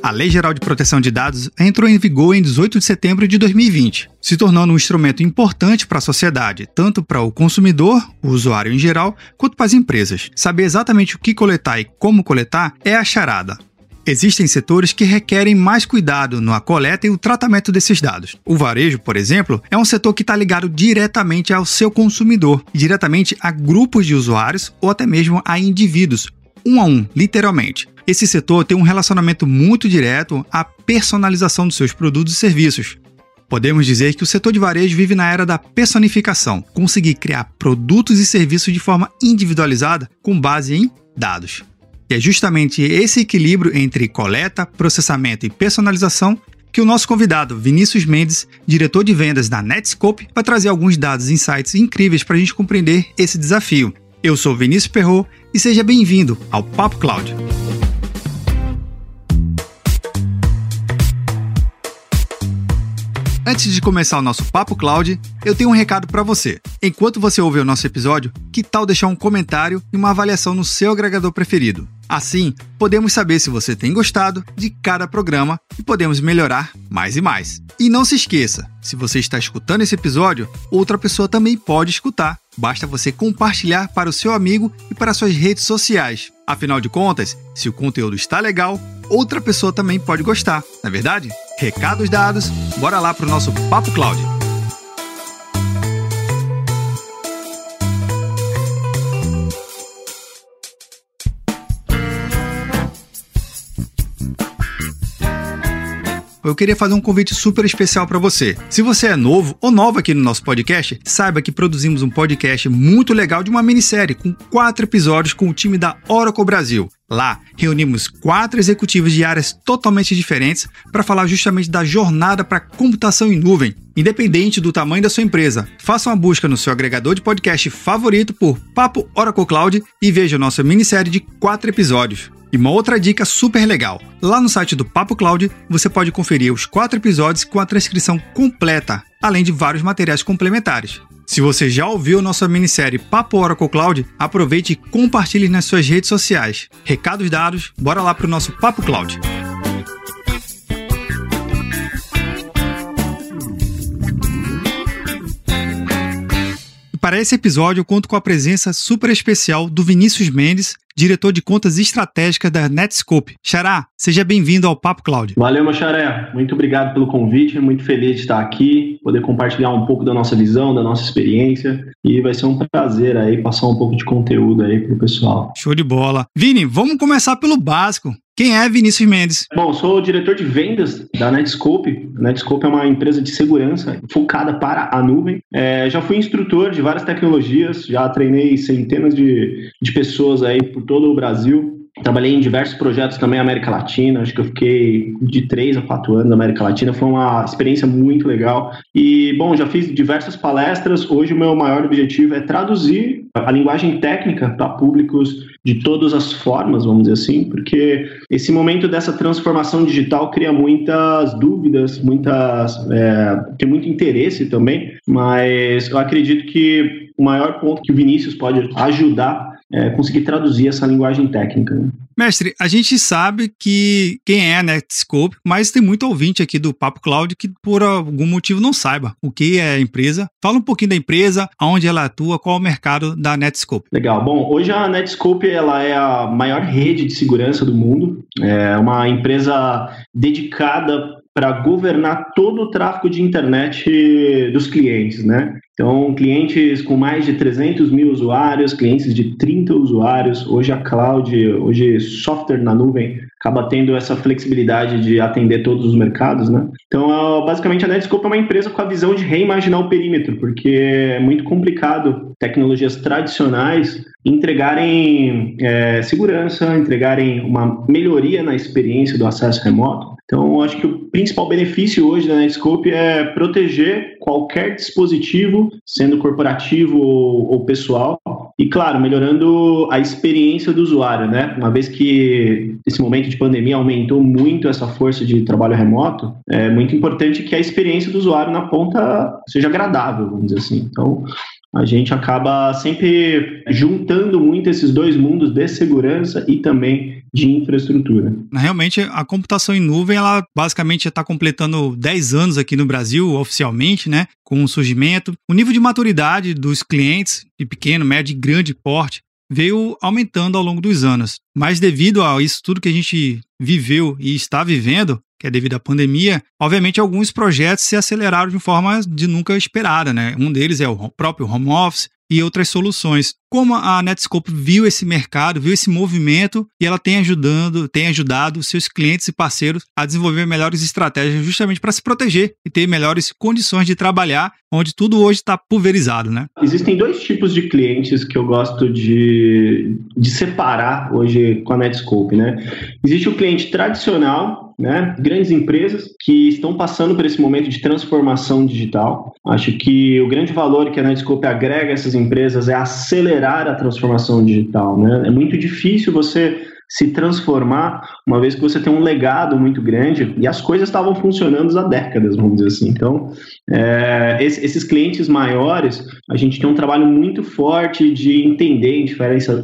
A Lei Geral de Proteção de Dados entrou em vigor em 18 de setembro de 2020, se tornando um instrumento importante para a sociedade, tanto para o consumidor, o usuário em geral, quanto para as empresas. Saber exatamente o que coletar e como coletar é a charada. Existem setores que requerem mais cuidado na coleta e o tratamento desses dados. O varejo, por exemplo, é um setor que está ligado diretamente ao seu consumidor, diretamente a grupos de usuários ou até mesmo a indivíduos, um a um, literalmente. Esse setor tem um relacionamento muito direto à personalização dos seus produtos e serviços. Podemos dizer que o setor de varejo vive na era da personificação, conseguir criar produtos e serviços de forma individualizada com base em dados. E é justamente esse equilíbrio entre coleta, processamento e personalização que o nosso convidado, Vinícius Mendes, diretor de vendas da Netscope, vai trazer alguns dados e insights incríveis para a gente compreender esse desafio. Eu sou Vinícius Perro e seja bem-vindo ao Papo Cloud. Antes de começar o nosso Papo Cloud, eu tenho um recado para você. Enquanto você ouve o nosso episódio, que tal deixar um comentário e uma avaliação no seu agregador preferido? Assim, podemos saber se você tem gostado de cada programa e podemos melhorar mais e mais. E não se esqueça, se você está escutando esse episódio, outra pessoa também pode escutar. Basta você compartilhar para o seu amigo e para suas redes sociais. Afinal de contas, se o conteúdo está legal, outra pessoa também pode gostar, não é verdade? Recados dados, bora lá para o nosso Papo Cloud. Eu queria fazer um convite super especial para você. Se você é novo ou nova aqui no nosso podcast, saiba que produzimos um podcast muito legal de uma minissérie com quatro episódios com o time da Oracle Brasil. Lá, reunimos quatro executivos de áreas totalmente diferentes para falar justamente da jornada para computação em nuvem, independente do tamanho da sua empresa. Faça uma busca no seu agregador de podcast favorito por Papo Oracle Cloud e veja nossa minissérie de quatro episódios. E uma outra dica super legal: lá no site do Papo Cloud você pode conferir os quatro episódios com a transcrição completa, além de vários materiais complementares. Se você já ouviu nossa minissérie Papo Oracle Cloud, aproveite e compartilhe nas suas redes sociais. Recados dados, bora lá para o nosso Papo Cloud. Para esse episódio eu conto com a presença super especial do Vinícius Mendes, diretor de contas estratégicas da Netscope. Xará, seja bem-vindo ao Papo Cloud. Valeu, meu xaré. Muito obrigado pelo convite, muito feliz de estar aqui, poder compartilhar um pouco da nossa visão, da nossa experiência e vai ser um prazer aí passar um pouco de conteúdo aí pro pessoal. Show de bola. Vini, vamos começar pelo básico. Quem é Vinícius Mendes? Bom, sou diretor de vendas da Netscope. A Netscope é uma empresa de segurança focada para a nuvem. É, já fui instrutor de várias tecnologias, já treinei centenas de, de pessoas aí por todo o Brasil. Trabalhei em diversos projetos também na América Latina, acho que eu fiquei de três a quatro anos na América Latina, foi uma experiência muito legal. E, bom, já fiz diversas palestras, hoje o meu maior objetivo é traduzir a linguagem técnica para públicos de todas as formas, vamos dizer assim, porque esse momento dessa transformação digital cria muitas dúvidas, muitas é, tem muito interesse também, mas eu acredito que o maior ponto que o Vinícius pode ajudar é, conseguir traduzir essa linguagem técnica. Né? Mestre, a gente sabe que quem é a Netscope, mas tem muito ouvinte aqui do Papo Cloud que por algum motivo não saiba o que é a empresa. Fala um pouquinho da empresa, aonde ela atua, qual é o mercado da Netscope. Legal. Bom, hoje a Netscope ela é a maior rede de segurança do mundo. É uma empresa dedicada para governar todo o tráfego de internet dos clientes, né? Então, clientes com mais de 300 mil usuários, clientes de 30 usuários, hoje a cloud, hoje software na nuvem acaba tendo essa flexibilidade de atender todos os mercados, né? Então, basicamente, a Netscope é uma empresa com a visão de reimaginar o perímetro, porque é muito complicado tecnologias tradicionais entregarem é, segurança, entregarem uma melhoria na experiência do acesso remoto. Então, acho que o principal benefício hoje da Netscope é proteger qualquer dispositivo, sendo corporativo ou, pessoal, e claro, melhorando a experiência do usuário, né? Uma vez que esse momento de pandemia aumentou muito essa força de trabalho remoto, é muito importante que a experiência do usuário na ponta seja agradável, vamos dizer assim. Então, a gente acaba sempre juntando muito esses dois mundos de segurança e também de infraestrutura. Realmente, a computação em nuvem, ela basicamente está completando 10 anos aqui no Brasil, oficialmente, né? Com o surgimento. O nível de maturidade dos clientes, de pequeno, médio e grande porte, veio aumentando ao longo dos anos. Mas devido a isso tudo que a gente viveu e está vivendo, que é devido à pandemia, obviamente alguns projetos se aceleraram de forma de nunca esperada, né? Um deles é o próprio home office e outras soluções. Como a Netscope viu esse mercado, viu esse movimento e ela tem ajudando, tem ajudado seus clientes e parceiros a desenvolver melhores estratégias justamente para se proteger e ter melhores condições de trabalhar, onde tudo hoje está pulverizado, né? Existem dois tipos de clientes que eu gosto de, de separar hoje com a Netscope, né? Existe o cliente tradicional, né? Grandes empresas que estão passando por esse momento de transformação digital. Acho que o grande valor que a Netscope agrega a essas empresas é acelerar a transformação digital, né? É muito difícil você se transformar, uma vez que você tem um legado muito grande e as coisas estavam funcionando há décadas, vamos dizer assim. Então, é, esses clientes maiores, a gente tem um trabalho muito forte de entender em,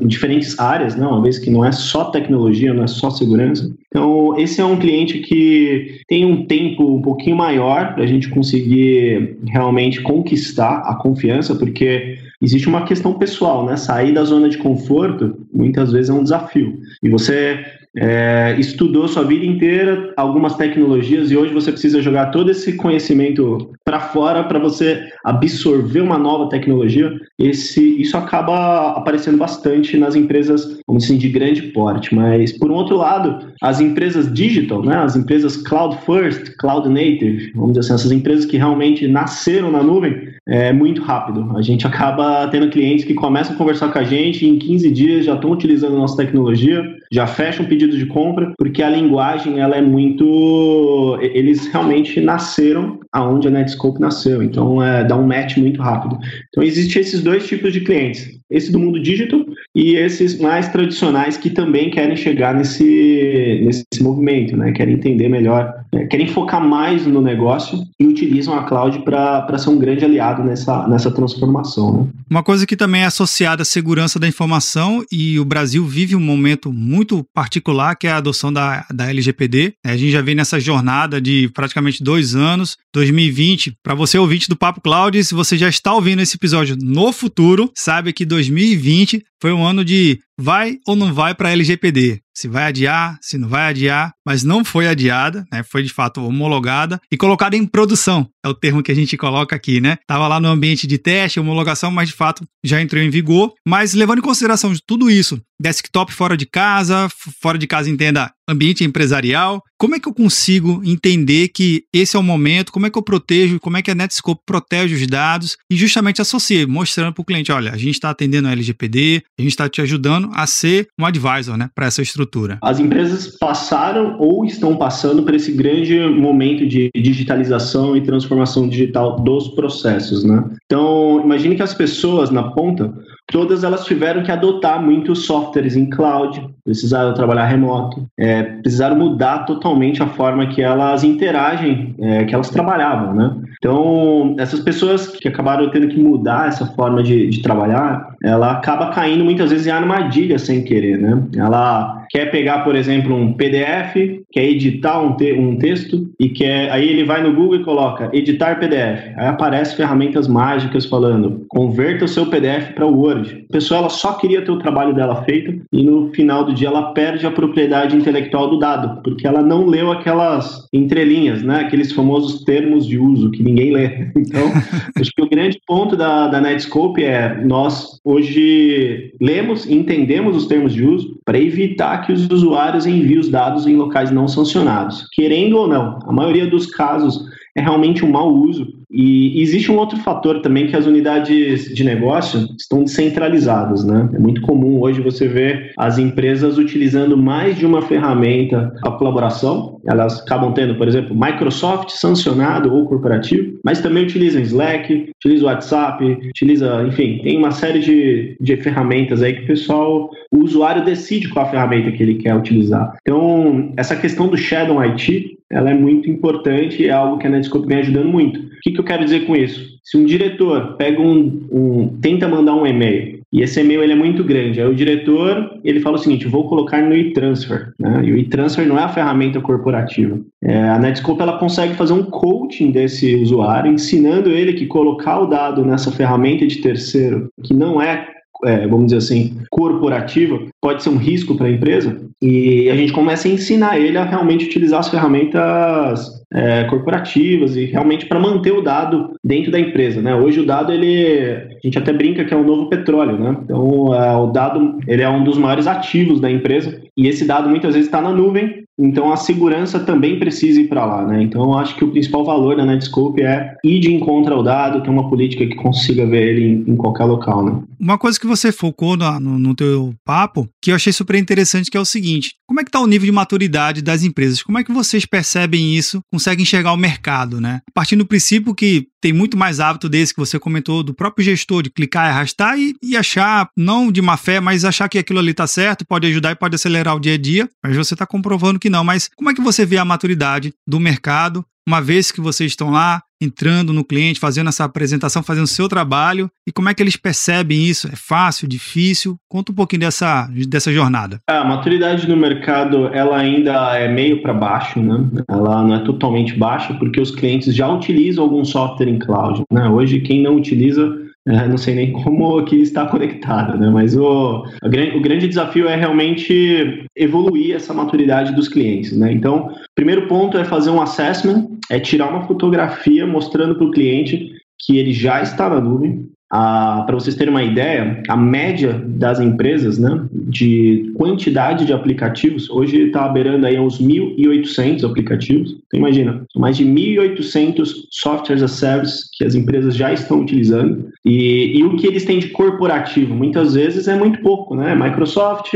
em diferentes áreas, né? uma vez que não é só tecnologia, não é só segurança. Então, esse é um cliente que tem um tempo um pouquinho maior para a gente conseguir realmente conquistar a confiança, porque existe uma questão pessoal, né? Sair da zona de conforto muitas vezes é um desafio. E você é, estudou sua vida inteira algumas tecnologias e hoje você precisa jogar todo esse conhecimento para fora para você absorver uma nova tecnologia. Esse, isso acaba aparecendo bastante nas empresas, vamos dizer, de grande porte. Mas por um outro lado, as empresas digital, né, as empresas cloud first, cloud native, vamos dizer assim, essas empresas que realmente nasceram na nuvem, é muito rápido. A gente acaba tendo clientes que começam a conversar com a gente e em 15 dias já estão utilizando a nossa tecnologia, já fecham pedido de compra, porque a linguagem ela é muito. Eles realmente nasceram aonde a Netscope nasceu, então é, dá um match muito rápido. Então existem esses dois tipos de clientes: esse do mundo digital e esses mais tradicionais que também querem chegar nesse, nesse movimento, né? querem entender melhor, né? querem focar mais no negócio e utilizam a cloud para ser um grande aliado nessa, nessa transformação. Né? Uma coisa que também é associada à segurança da informação e o Brasil vive um momento muito particular que é a adoção da, da LGPD. A gente já vem nessa jornada de praticamente dois anos, 2020. Para você ouvinte do Papo Cloud, se você já está ouvindo esse episódio no futuro, sabe que 2020 foi um ano de vai ou não vai para a LGPD se vai adiar, se não vai adiar, mas não foi adiada, né? Foi de fato homologada e colocada em produção. É o termo que a gente coloca aqui, né? Tava lá no ambiente de teste, homologação, mas de fato já entrou em vigor. Mas levando em consideração de tudo isso, desktop fora de casa, fora de casa entenda ambiente empresarial, como é que eu consigo entender que esse é o momento, como é que eu protejo, como é que a Netscope protege os dados e justamente associe, mostrando para o cliente, olha, a gente está atendendo a LGPD, a gente está te ajudando a ser um advisor, né, para essa estrutura? As empresas passaram ou estão passando por esse grande momento de digitalização e transformação digital dos processos, né? Então, imagine que as pessoas na ponta todas elas tiveram que adotar muitos softwares em cloud, precisaram trabalhar remoto, é, precisaram mudar totalmente a forma que elas interagem, é, que elas trabalhavam, né? Então, essas pessoas que acabaram tendo que mudar essa forma de, de trabalhar, ela acaba caindo muitas vezes em armadilha sem querer, né? Ela quer pegar, por exemplo, um PDF, quer editar um, te um texto e quer, aí ele vai no Google e coloca editar PDF. Aí aparece ferramentas mágicas falando converta o seu PDF para Word. A pessoa ela só queria ter o trabalho dela feito e no final do dia ela perde a propriedade intelectual do dado, porque ela não leu aquelas entrelinhas, né? Aqueles famosos termos de uso que ninguém lê. Então, acho que o grande ponto da, da Netscope é nós hoje lemos e entendemos os termos de uso para evitar que os usuários enviem os dados em locais não sancionados, querendo ou não. A maioria dos casos é realmente um mau uso. E existe um outro fator também que as unidades de negócio estão descentralizadas, né? É muito comum hoje você ver as empresas utilizando mais de uma ferramenta a colaboração. Elas acabam tendo, por exemplo, Microsoft sancionado ou corporativo, mas também utilizam Slack, utilizam WhatsApp, utiliza, enfim, tem uma série de, de ferramentas aí que o pessoal, o usuário decide qual a ferramenta que ele quer utilizar. Então, essa questão do Shadow IT ela é muito importante é algo que a Netscope vem ajudando muito. O que, que eu quero dizer com isso? Se um diretor pega um, um tenta mandar um e-mail e esse e-mail ele é muito grande. Aí o diretor ele fala o seguinte: vou colocar no e-transfer. Né? E o e-transfer não é a ferramenta corporativa. É, a Netscope ela consegue fazer um coaching desse usuário, ensinando ele que colocar o dado nessa ferramenta de terceiro, que não é é, vamos dizer assim, corporativa, pode ser um risco para a empresa, e a gente começa a ensinar ele a realmente utilizar as ferramentas é, corporativas e realmente para manter o dado dentro da empresa, né? Hoje o dado ele, a gente até brinca que é o novo petróleo, né? Então é, o dado ele é um dos maiores ativos da empresa e esse dado muitas vezes está na nuvem então a segurança também precisa ir para lá, né? Então acho que o principal valor da Netscope é ir de encontro ao dado, ter uma política que consiga ver ele em, em qualquer local, né? Uma coisa que você focou no, no, no, teu papo, que eu achei super interessante, que é o seguinte: como é que está o nível de maturidade das empresas? Como é que vocês percebem isso, conseguem enxergar o mercado, né? Partindo do princípio que tem muito mais hábito desse que você comentou do próprio gestor de clicar e arrastar e, e achar, não de má fé, mas achar que aquilo ali está certo, pode ajudar e pode acelerar o dia a dia, mas você está comprovando que não. Mas como é que você vê a maturidade do mercado uma vez que vocês estão lá entrando no cliente, fazendo essa apresentação, fazendo o seu trabalho, e como é que eles percebem isso? É fácil, difícil? Conta um pouquinho dessa, dessa jornada. A maturidade no mercado, ela ainda é meio para baixo, né? Ela não é totalmente baixa, porque os clientes já utilizam algum software em cloud, né? Hoje, quem não utiliza é, não sei nem como que está conectado, né? Mas o, o grande desafio é realmente evoluir essa maturidade dos clientes, né? Então, primeiro ponto é fazer um assessment, é tirar uma fotografia mostrando para o cliente que ele já está na nuvem, para vocês terem uma ideia, a média das empresas né, de quantidade de aplicativos hoje está beirando aí uns 1.800 aplicativos. Então, imagina, mais de 1.800 softwares as service que as empresas já estão utilizando. E, e o que eles têm de corporativo, muitas vezes, é muito pouco. Né? Microsoft,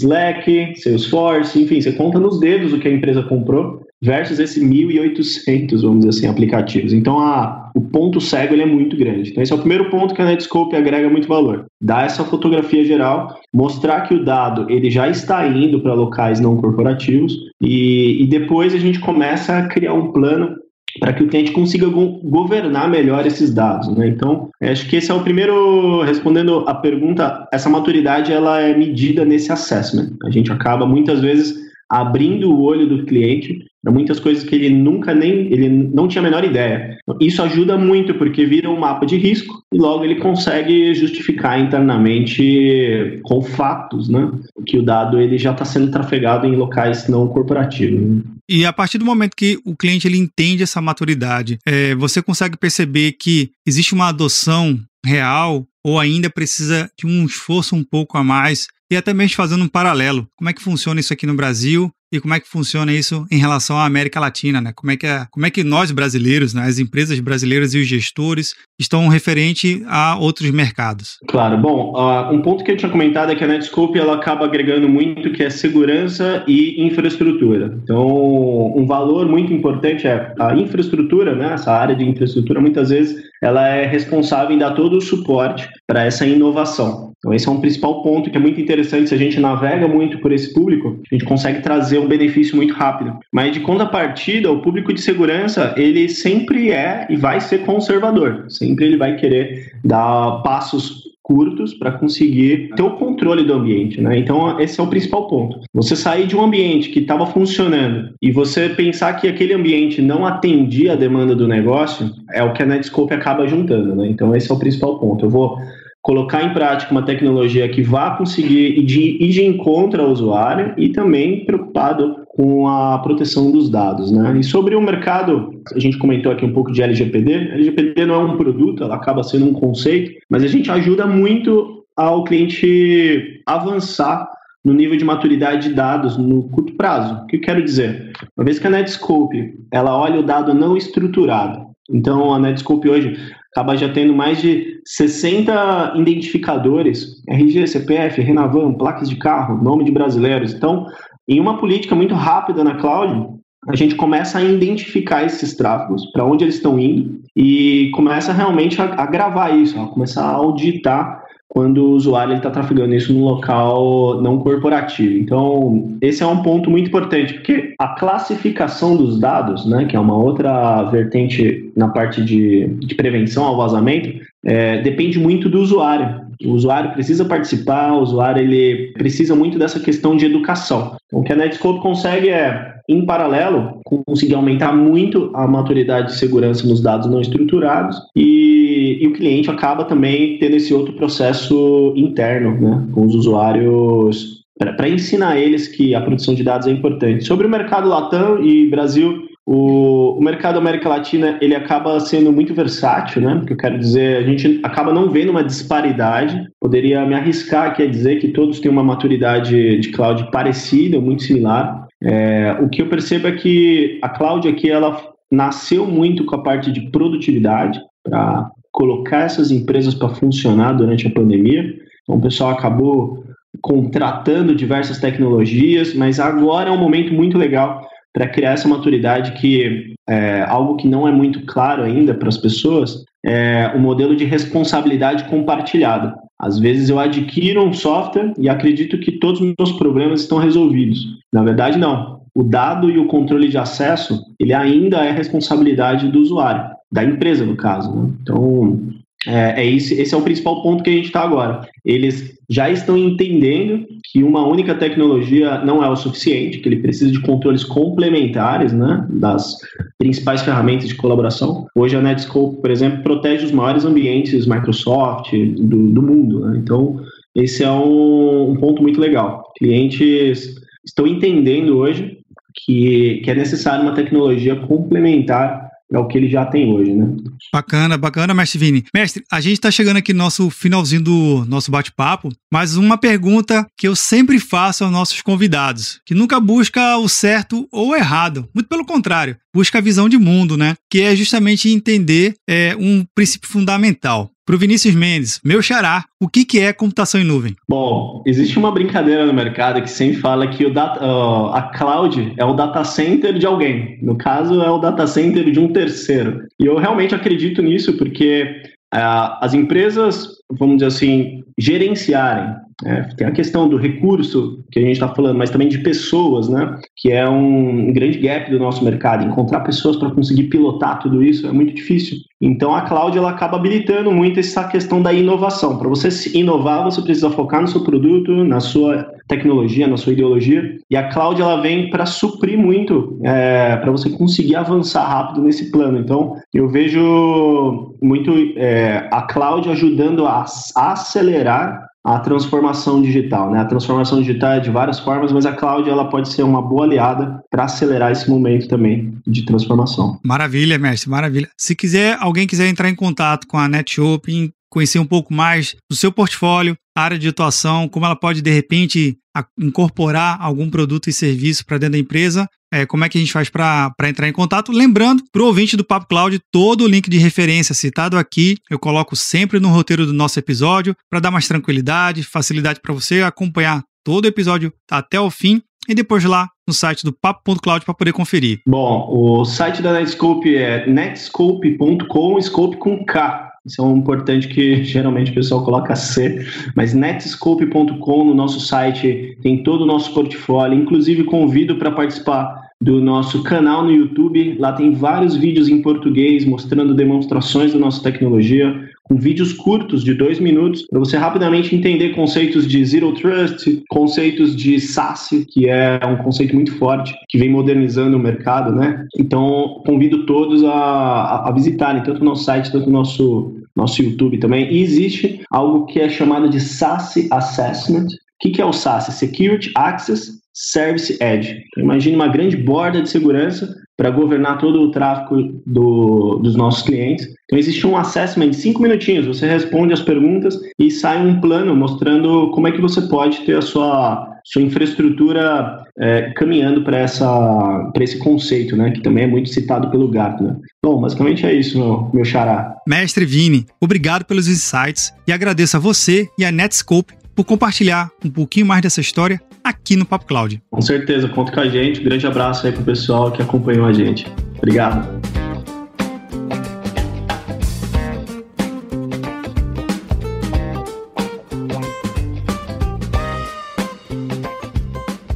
Slack, Salesforce, enfim, você conta nos dedos o que a empresa comprou versus esse 1.800, vamos dizer assim, aplicativos. Então, a, o ponto cego ele é muito grande. Então, esse é o primeiro ponto que a Netscope agrega muito valor. Dar essa fotografia geral, mostrar que o dado ele já está indo para locais não corporativos e, e depois a gente começa a criar um plano para que o cliente consiga go governar melhor esses dados. Né? Então, acho que esse é o primeiro, respondendo a pergunta, essa maturidade ela é medida nesse assessment. A gente acaba muitas vezes abrindo o olho do cliente muitas coisas que ele nunca nem ele não tinha a menor ideia. Isso ajuda muito porque vira um mapa de risco e logo ele consegue justificar internamente com fatos, né, que o dado ele já está sendo trafegado em locais não corporativos. E a partir do momento que o cliente ele entende essa maturidade, é, você consegue perceber que existe uma adoção real ou ainda precisa de um esforço um pouco a mais e até mesmo fazendo um paralelo. Como é que funciona isso aqui no Brasil e como é que funciona isso em relação à América Latina, né? Como é que, é, como é que nós brasileiros, né, as empresas brasileiras e os gestores estão referente a outros mercados? Claro, bom, uh, um ponto que eu tinha comentado é que a Netscope ela acaba agregando muito que é segurança e infraestrutura. Então, um valor muito importante é a infraestrutura, né? Essa área de infraestrutura muitas vezes ela é responsável em dar todo o suporte para essa inovação. Então, esse é um principal ponto que é muito interessante. Se a gente navega muito por esse público, a gente consegue trazer um benefício muito rápido. Mas, de contrapartida, o público de segurança, ele sempre é e vai ser conservador. Sempre ele vai querer dar passos curtos para conseguir ter o controle do ambiente, né? Então esse é o principal ponto. Você sair de um ambiente que estava funcionando e você pensar que aquele ambiente não atendia a demanda do negócio é o que a Netscope acaba juntando, né? Então esse é o principal ponto. Eu vou colocar em prática uma tecnologia que vá conseguir ir de, ir de encontro ao usuário e também preocupado com a proteção dos dados. Né? E sobre o mercado, a gente comentou aqui um pouco de LGPD. LGPD não é um produto, ela acaba sendo um conceito, mas a gente ajuda muito ao cliente avançar no nível de maturidade de dados no curto prazo. O que eu quero dizer? Uma vez que a Netscope ela olha o dado não estruturado, então a Netscope hoje acaba já tendo mais de 60 identificadores, RG, CPF, Renavan, placas de carro, nome de brasileiros. Então, em uma política muito rápida na cloud, a gente começa a identificar esses tráfegos, para onde eles estão indo, e começa realmente a, a gravar isso, a começar a auditar quando o usuário está trafegando isso num local não corporativo. Então, esse é um ponto muito importante, porque a classificação dos dados, né, que é uma outra vertente na parte de, de prevenção ao vazamento, é, depende muito do usuário. O usuário precisa participar, o usuário ele precisa muito dessa questão de educação. Então, o que a Netscope consegue é, em paralelo, conseguir aumentar muito a maturidade de segurança nos dados não estruturados e, e o cliente acaba também tendo esse outro processo interno, né, com os usuários para ensinar eles que a produção de dados é importante. Sobre o mercado Latam e Brasil, o, o, mercado América Latina ele acaba sendo muito versátil, né? Que eu quero dizer, a gente acaba não vendo uma disparidade. Poderia me arriscar aqui a dizer que todos têm uma maturidade de cloud parecida, muito similar. É, o que eu percebo é que a cloud aqui ela nasceu muito com a parte de produtividade para colocar essas empresas para funcionar durante a pandemia. Então o pessoal acabou contratando diversas tecnologias, mas agora é um momento muito legal para criar essa maturidade que é algo que não é muito claro ainda para as pessoas, é o modelo de responsabilidade compartilhada. Às vezes eu adquiro um software e acredito que todos os meus problemas estão resolvidos. Na verdade, não. O dado e o controle de acesso, ele ainda é responsabilidade do usuário, da empresa, no caso. Né? Então, é, é esse, esse é o principal ponto que a gente está agora. Eles já estão entendendo que uma única tecnologia não é o suficiente, que ele precisa de controles complementares né, das principais ferramentas de colaboração. Hoje a Netscope, por exemplo, protege os maiores ambientes Microsoft do, do mundo. Né? Então, esse é um, um ponto muito legal. Clientes estão entendendo hoje que, que é necessário uma tecnologia complementar é o que ele já tem hoje, né? Bacana, bacana, mestre Vini. Mestre, a gente está chegando aqui no nosso finalzinho do nosso bate-papo, mas uma pergunta que eu sempre faço aos nossos convidados, que nunca busca o certo ou o errado, muito pelo contrário, busca a visão de mundo, né? Que é justamente entender é, um princípio fundamental. Para o Vinícius Mendes, meu xará, o que, que é computação em nuvem? Bom, existe uma brincadeira no mercado que sempre fala que o data, uh, a cloud é o data center de alguém. No caso, é o data center de um terceiro. E eu realmente acredito nisso porque uh, as empresas, vamos dizer assim, gerenciarem é, tem a questão do recurso que a gente está falando, mas também de pessoas, né? Que é um grande gap do nosso mercado. Encontrar pessoas para conseguir pilotar tudo isso é muito difícil. Então a cloud ela acaba habilitando muito essa questão da inovação. Para você inovar, você precisa focar no seu produto, na sua tecnologia, na sua ideologia. E a cloud ela vem para suprir muito, é, para você conseguir avançar rápido nesse plano. Então eu vejo muito é, a cloud ajudando a acelerar a transformação digital. Né? A transformação digital é de várias formas, mas a cloud ela pode ser uma boa aliada para acelerar esse momento também de transformação. Maravilha, mestre, maravilha. Se quiser, alguém quiser entrar em contato com a NetShopping, conhecer um pouco mais do seu portfólio, área de atuação, como ela pode de repente incorporar algum produto e serviço para dentro da empresa, é, como é que a gente faz para entrar em contato. Lembrando, para o ouvinte do Papo Cloud, todo o link de referência citado aqui eu coloco sempre no roteiro do nosso episódio para dar mais tranquilidade, facilidade para você acompanhar todo o episódio até o fim e depois lá no site do papo.cloud para poder conferir. Bom, o site da Netscope é netscope.com, scope com K. Isso é um importante que geralmente o pessoal coloca C, mas netscope.com no nosso site tem todo o nosso portfólio, inclusive convido para participar do nosso canal no YouTube. Lá tem vários vídeos em português mostrando demonstrações da nossa tecnologia, com vídeos curtos de dois minutos, para você rapidamente entender conceitos de Zero Trust, conceitos de SaaS, que é um conceito muito forte, que vem modernizando o mercado, né? Então, convido todos a, a visitarem tanto o nosso site, tanto o nosso, nosso YouTube também. E existe algo que é chamado de SaaS Assessment, o que, é o SaaS? Security Access Service Edge. Então, imagine uma grande borda de segurança para governar todo o tráfego do, dos nossos clientes. Então, existe um assessment de cinco minutinhos. Você responde as perguntas e sai um plano mostrando como é que você pode ter a sua, sua infraestrutura é, caminhando para esse conceito, né? Que também é muito citado pelo Gartner. Bom, basicamente é isso, meu, meu xará. Mestre Vini, obrigado pelos insights e agradeço a você e a Netscope por compartilhar um pouquinho mais dessa história aqui no Papo Cloud. Com certeza, conta com a gente. Um grande abraço aí pro pessoal que acompanhou a gente. Obrigado.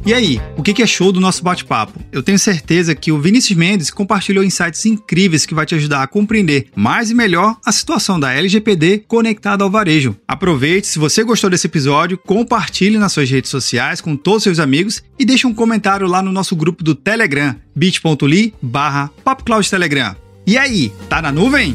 E aí, o que é show do nosso bate-papo? Eu tenho certeza que o Vinícius Mendes compartilhou insights incríveis que vai te ajudar a compreender mais e melhor a situação da LGPD conectada ao varejo. Aproveite, se você gostou desse episódio, compartilhe nas suas redes sociais com todos os seus amigos e deixe um comentário lá no nosso grupo do Telegram, bit.ly barra Telegram. E aí, tá na nuvem?